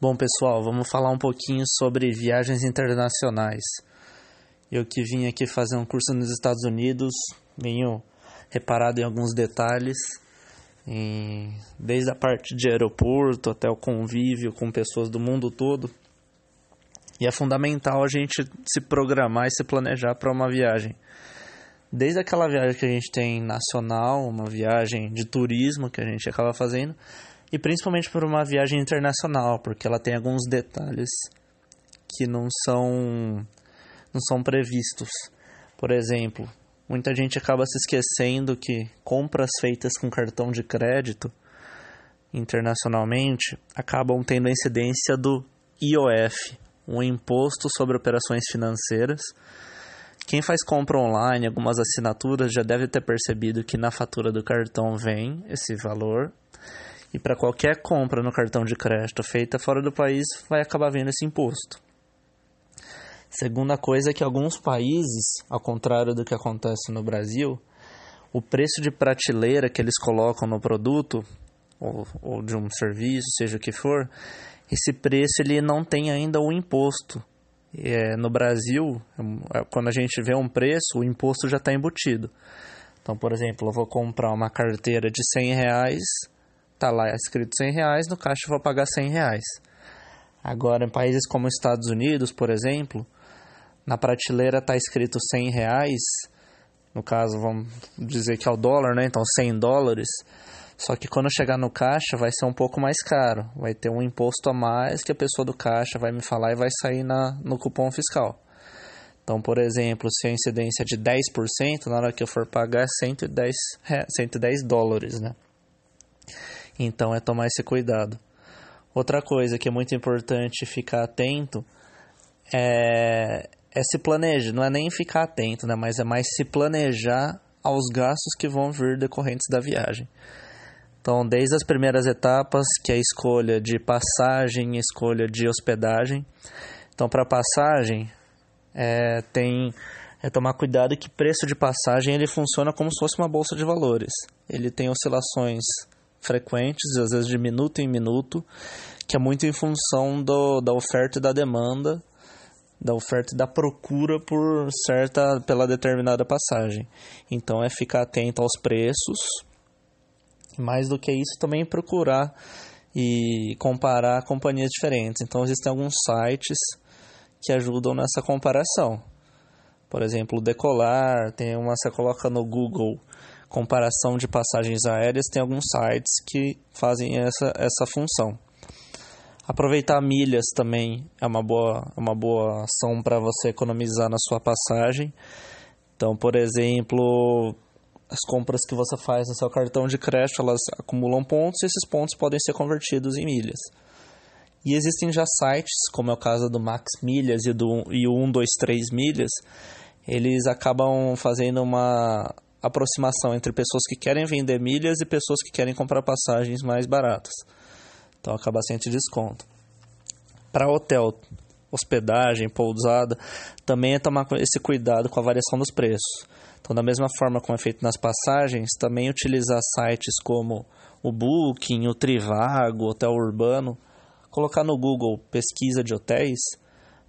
Bom, pessoal, vamos falar um pouquinho sobre viagens internacionais. Eu que vim aqui fazer um curso nos Estados Unidos, venho reparado em alguns detalhes, em, desde a parte de aeroporto até o convívio com pessoas do mundo todo. E é fundamental a gente se programar e se planejar para uma viagem. Desde aquela viagem que a gente tem nacional, uma viagem de turismo que a gente acaba fazendo, e principalmente por uma viagem internacional, porque ela tem alguns detalhes que não são não são previstos. Por exemplo, muita gente acaba se esquecendo que compras feitas com cartão de crédito internacionalmente acabam tendo a incidência do IOF, um imposto sobre operações financeiras. Quem faz compra online, algumas assinaturas já deve ter percebido que na fatura do cartão vem esse valor e para qualquer compra no cartão de crédito feita fora do país vai acabar vindo esse imposto. Segunda coisa é que alguns países, ao contrário do que acontece no Brasil, o preço de prateleira que eles colocam no produto ou, ou de um serviço, seja o que for, esse preço ele não tem ainda o imposto. É, no Brasil, é, quando a gente vê um preço, o imposto já está embutido. Então, por exemplo, eu vou comprar uma carteira de 100 reais tá lá escrito 100 reais, no caixa eu vou pagar 100 reais. Agora, em países como Estados Unidos, por exemplo, na prateleira está escrito 100 reais, no caso, vamos dizer que é o dólar, né? Então, 100 dólares. Só que quando chegar no caixa vai ser um pouco mais caro. Vai ter um imposto a mais que a pessoa do caixa vai me falar e vai sair na, no cupom fiscal. Então, por exemplo, se a incidência é de 10%, na hora que eu for pagar é 110, 110 dólares, né? Então é tomar esse cuidado. Outra coisa que é muito importante ficar atento é, é se planejar, não é nem ficar atento, né, mas é mais se planejar aos gastos que vão vir decorrentes da viagem. Então, desde as primeiras etapas, que é a escolha de passagem, escolha de hospedagem. Então, para passagem, é, tem é tomar cuidado que preço de passagem ele funciona como se fosse uma bolsa de valores. Ele tem oscilações frequentes, às vezes de minuto em minuto, que é muito em função do, da oferta e da demanda, da oferta e da procura por certa, pela determinada passagem. Então é ficar atento aos preços, mais do que isso também procurar e comparar companhias diferentes. Então existem alguns sites que ajudam nessa comparação. Por exemplo, o Decolar, tem uma você coloca no Google comparação de passagens aéreas, tem alguns sites que fazem essa, essa função. Aproveitar milhas também é uma boa, uma boa ação para você economizar na sua passagem. Então, por exemplo, as compras que você faz no seu cartão de crédito, elas acumulam pontos e esses pontos podem ser convertidos em milhas. E existem já sites, como é o caso do Max Milhas e do e o 123 Milhas, eles acabam fazendo uma aproximação entre pessoas que querem vender milhas e pessoas que querem comprar passagens mais baratas. Então acaba sendo desconto. Para hotel, hospedagem, pousada, também é tomar esse cuidado com a variação dos preços. Então, da mesma forma como é feito nas passagens, também utilizar sites como o Booking, o Trivago, o Hotel Urbano, colocar no Google pesquisa de hotéis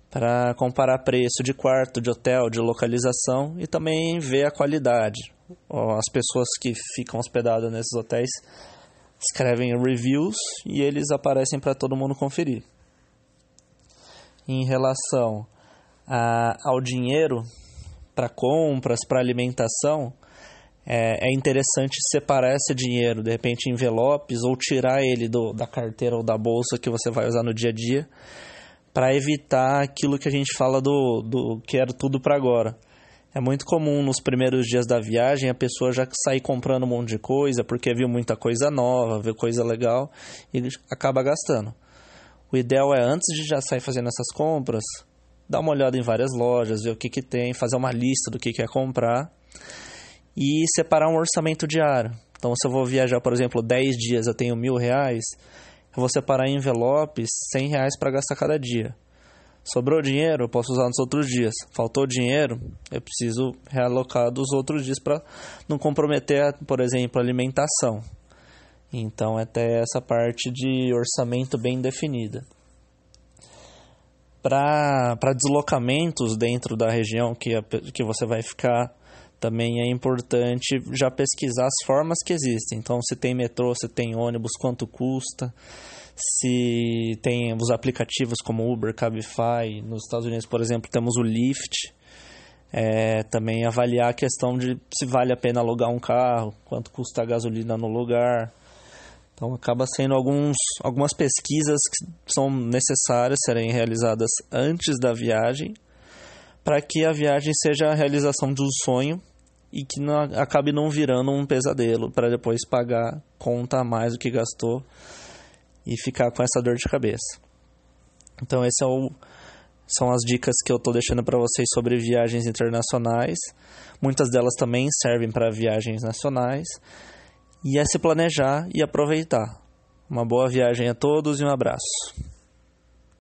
para comparar preço de quarto, de hotel, de localização e também ver a qualidade. As pessoas que ficam hospedadas nesses hotéis escrevem reviews e eles aparecem para todo mundo conferir. Em relação a, ao dinheiro para compras, para alimentação, é, é, interessante separar esse dinheiro, de repente em envelopes, ou tirar ele do, da carteira ou da bolsa que você vai usar no dia a dia, para evitar aquilo que a gente fala do, do quero tudo para agora. É muito comum nos primeiros dias da viagem a pessoa já sair comprando um monte de coisa porque viu muita coisa nova, viu coisa legal e acaba gastando. O ideal é antes de já sair fazendo essas compras, dar uma olhada em várias lojas, ver o que, que tem, fazer uma lista do que quer comprar e separar um orçamento diário. Então, se eu vou viajar, por exemplo, 10 dias, eu tenho mil reais, eu vou separar em envelopes 100 reais para gastar cada dia. Sobrou dinheiro, eu posso usar nos outros dias. Faltou dinheiro, eu preciso realocar dos outros dias para não comprometer, por exemplo, a alimentação. Então é até essa parte de orçamento bem definida. Para deslocamentos dentro da região que, que você vai ficar, também é importante já pesquisar as formas que existem. Então, se tem metrô, se tem ônibus, quanto custa, se tem os aplicativos como Uber, Cabify. Nos Estados Unidos, por exemplo, temos o Lyft. É, também avaliar a questão de se vale a pena alugar um carro, quanto custa a gasolina no lugar. Então acaba sendo alguns, algumas pesquisas que são necessárias serem realizadas antes da viagem para que a viagem seja a realização de um sonho e que não, acabe não virando um pesadelo para depois pagar conta a mais do que gastou e ficar com essa dor de cabeça. Então esse é o, são as dicas que eu estou deixando para vocês sobre viagens internacionais. Muitas delas também servem para viagens nacionais. E é se planejar e aproveitar. Uma boa viagem a todos e um abraço.